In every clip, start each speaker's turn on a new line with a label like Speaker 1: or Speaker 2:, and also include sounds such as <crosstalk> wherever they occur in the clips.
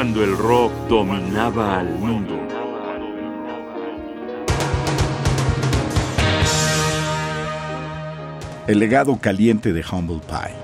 Speaker 1: cuando el rock dominaba al mundo.
Speaker 2: El legado caliente de Humble Pie.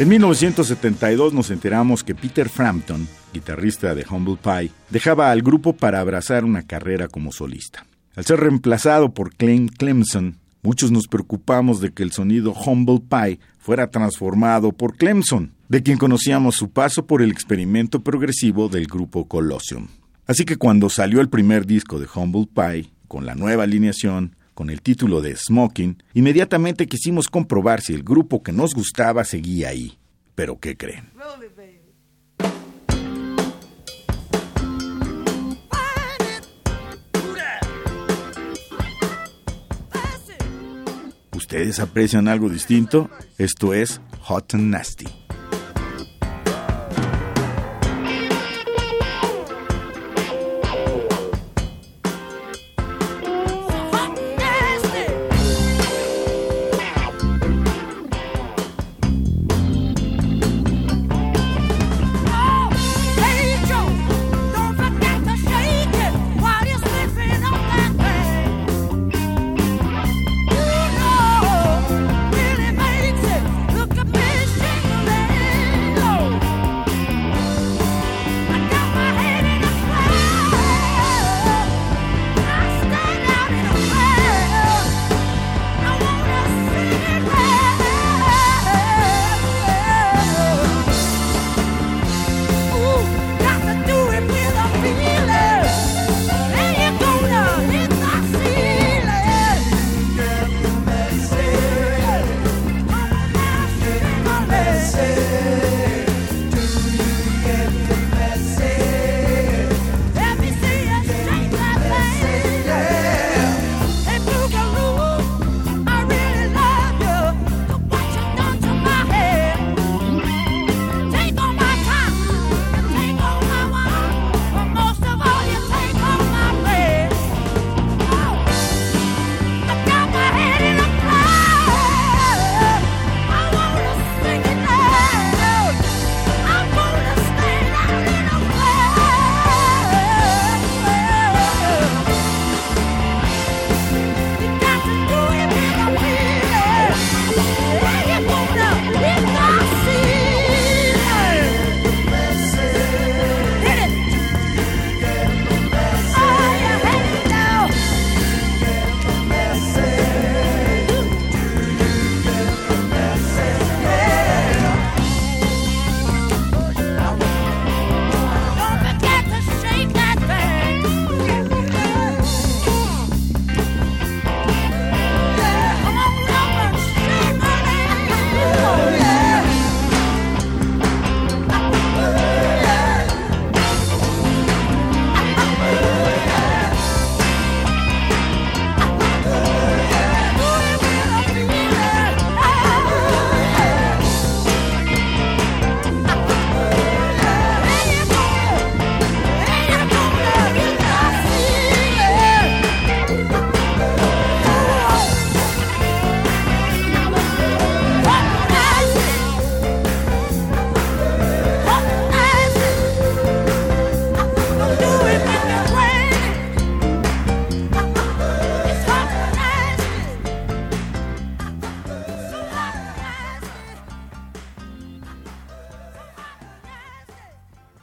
Speaker 2: En 1972 nos enteramos que Peter Frampton, guitarrista de Humble Pie, dejaba al grupo para abrazar una carrera como solista. Al ser reemplazado por Clem Clemson, muchos nos preocupamos de que el sonido Humble Pie fuera transformado por Clemson, de quien conocíamos su paso por el experimento progresivo del grupo Colosseum. Así que cuando salió el primer disco de Humble Pie, con la nueva alineación, con el título de Smoking, inmediatamente quisimos comprobar si el grupo que nos gustaba seguía ahí. Pero ¿qué creen? ¿Ustedes aprecian algo distinto? Esto es Hot and Nasty.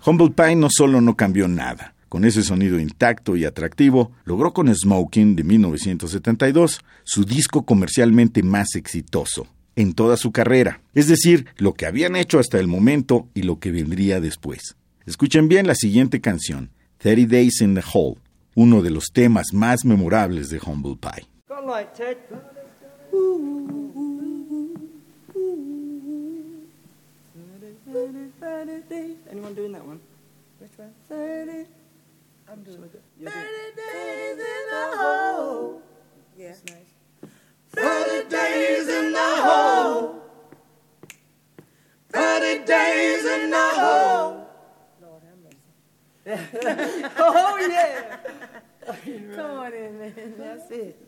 Speaker 2: Humble Pie no solo no cambió nada, con ese sonido intacto y atractivo, logró con Smoking de 1972 su disco comercialmente más exitoso en toda su carrera, es decir, lo que habían hecho hasta el momento y lo que vendría después. Escuchen bien la siguiente canción, 30 Days in the Hole, uno de los temas más memorables de Humble Pie. Anyone doing that one? Which one? 30. I'm doing it. 30 days in the hole. Yeah. That's nice. 30 days in the hole. 30 days in the hole. Lord have mercy. <laughs> oh, yeah. <laughs> Come on in, man. That's it.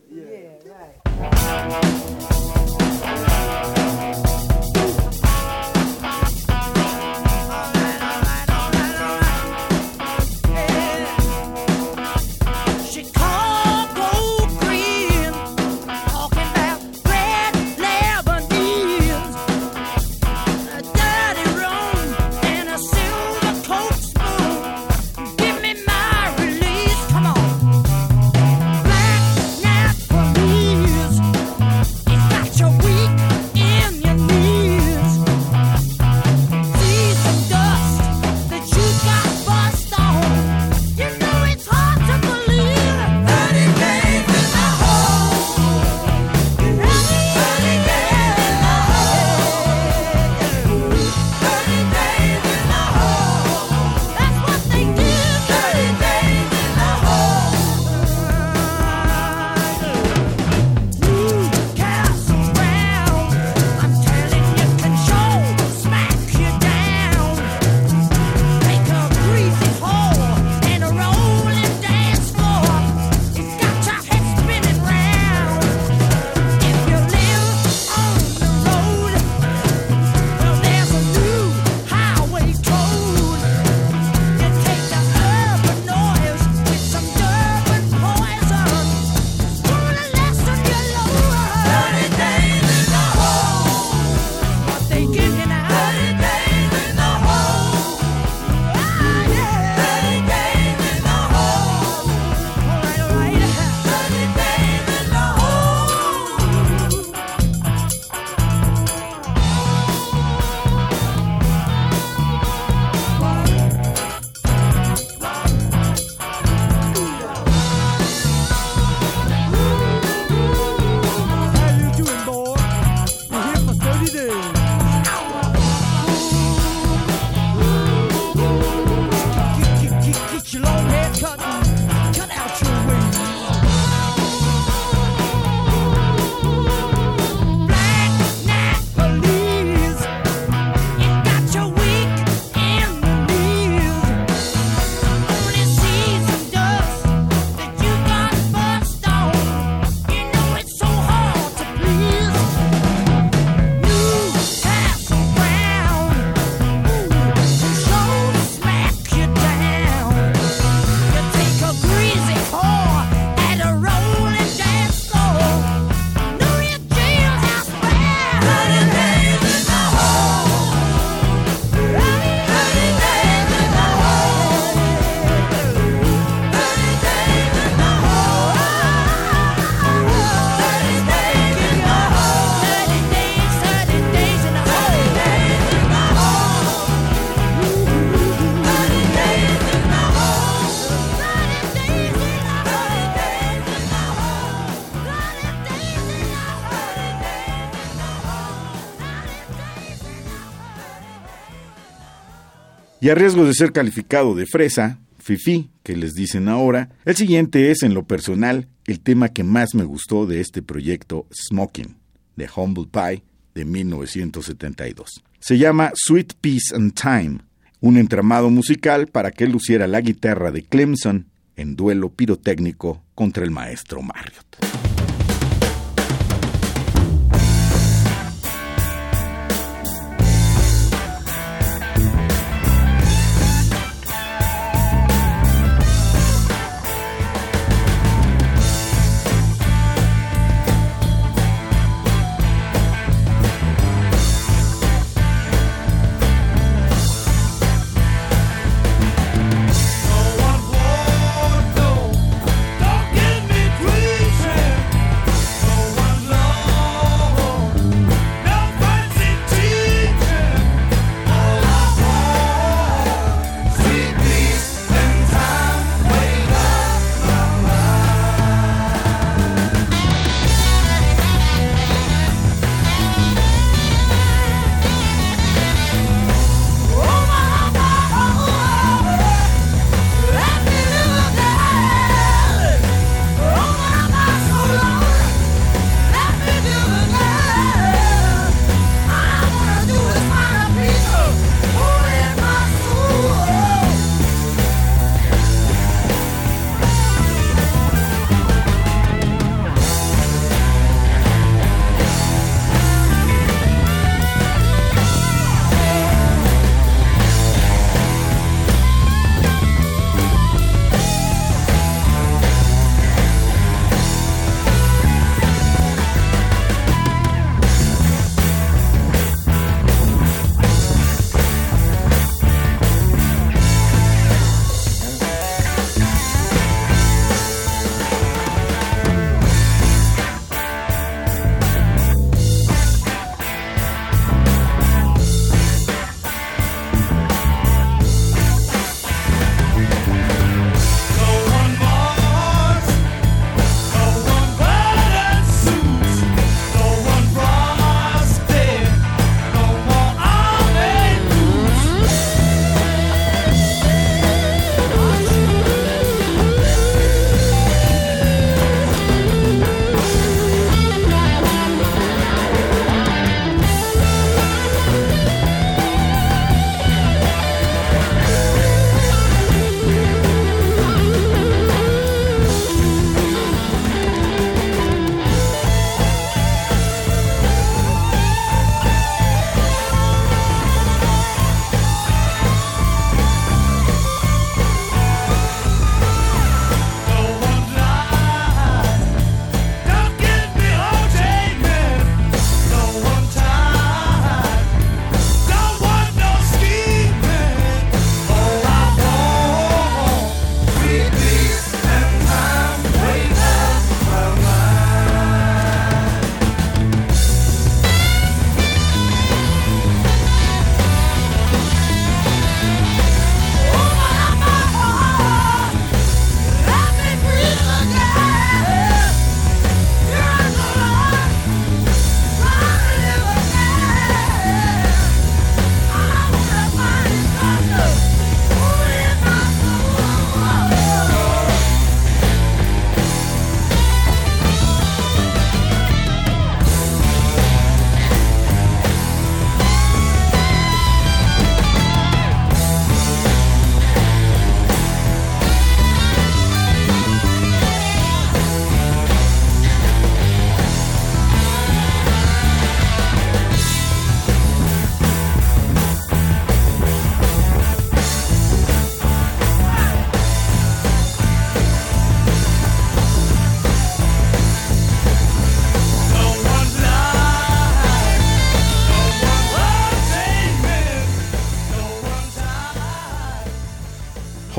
Speaker 3: Y a riesgo de ser calificado de fresa, fifi, que les dicen ahora, el siguiente es, en lo personal, el tema que más me gustó de este proyecto Smoking, de Humble Pie, de 1972. Se llama Sweet Peace and Time, un entramado musical para que luciera la guitarra de Clemson en duelo pirotécnico contra el maestro Marriott.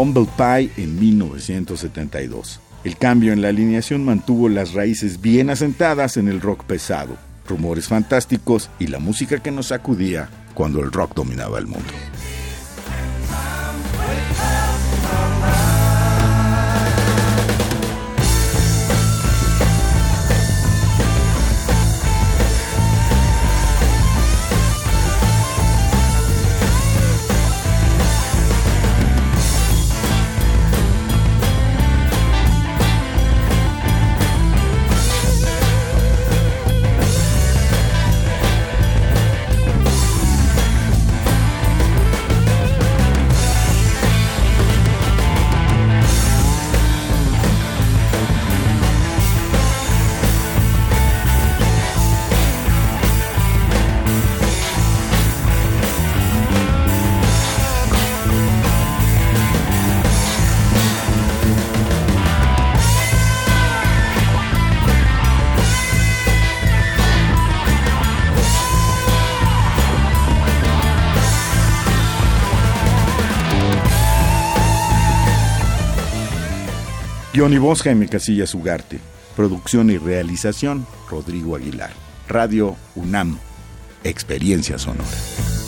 Speaker 2: Humble Pie en 1972. El cambio en la alineación mantuvo las raíces bien asentadas en el rock pesado, rumores fantásticos y la música que nos sacudía cuando el rock dominaba el mundo. Guión y Jaime Casillas Ugarte. Producción y realización Rodrigo Aguilar. Radio UNAM. Experiencia sonora.